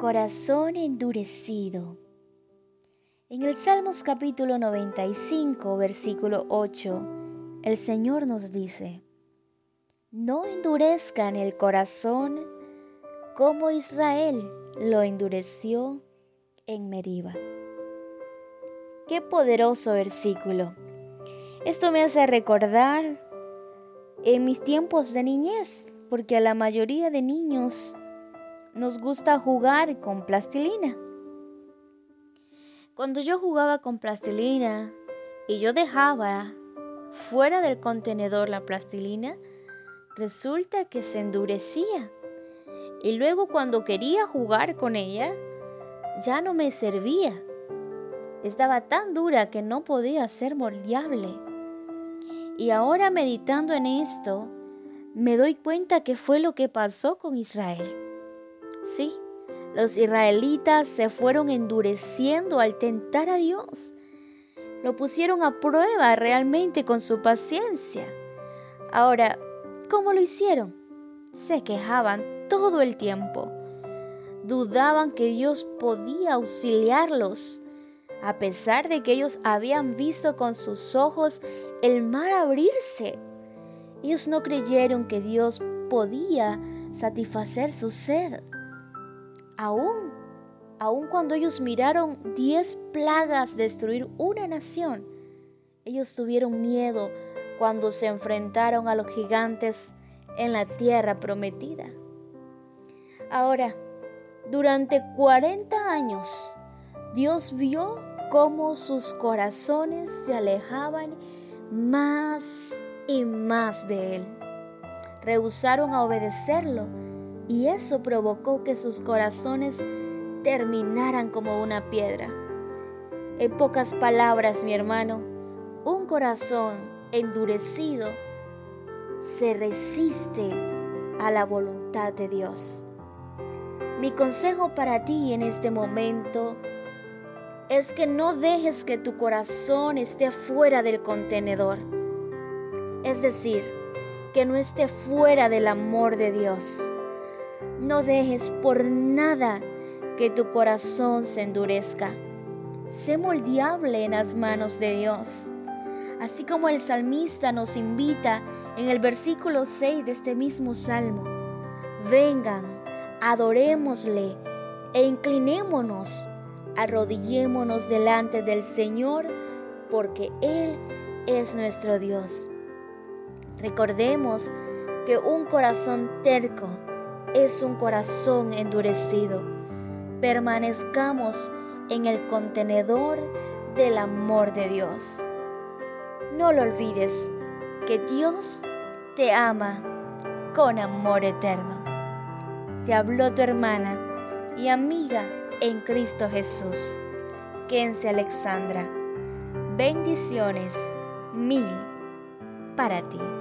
corazón endurecido. En el Salmos capítulo 95, versículo 8, el Señor nos dice, No endurezcan el corazón como Israel lo endureció en Meriba. Qué poderoso versículo. Esto me hace recordar en mis tiempos de niñez, porque a la mayoría de niños nos gusta jugar con plastilina. Cuando yo jugaba con plastilina y yo dejaba fuera del contenedor la plastilina, resulta que se endurecía. Y luego cuando quería jugar con ella, ya no me servía. Estaba tan dura que no podía ser moldeable. Y ahora meditando en esto, me doy cuenta que fue lo que pasó con Israel. Sí, los israelitas se fueron endureciendo al tentar a Dios. Lo pusieron a prueba realmente con su paciencia. Ahora, ¿cómo lo hicieron? Se quejaban todo el tiempo. Dudaban que Dios podía auxiliarlos, a pesar de que ellos habían visto con sus ojos el mar abrirse. Ellos no creyeron que Dios podía satisfacer su sed. Aún, aún cuando ellos miraron diez plagas destruir una nación, ellos tuvieron miedo cuando se enfrentaron a los gigantes en la tierra prometida. Ahora, durante 40 años, Dios vio cómo sus corazones se alejaban más y más de Él. Rehusaron a obedecerlo y eso provocó que sus corazones terminaran como una piedra. En pocas palabras, mi hermano, un corazón endurecido se resiste a la voluntad de Dios. Mi consejo para ti en este momento es que no dejes que tu corazón esté fuera del contenedor. Es decir, que no esté fuera del amor de Dios. No dejes por nada que tu corazón se endurezca. Sé moldeable en las manos de Dios. Así como el salmista nos invita en el versículo 6 de este mismo salmo. Vengan, adorémosle e inclinémonos, arrodillémonos delante del Señor, porque Él es nuestro Dios. Recordemos que un corazón terco es un corazón endurecido. Permanezcamos en el contenedor del amor de Dios. No lo olvides que Dios te ama con amor eterno. Te habló tu hermana y amiga en Cristo Jesús, Kense Alexandra. Bendiciones mil para ti.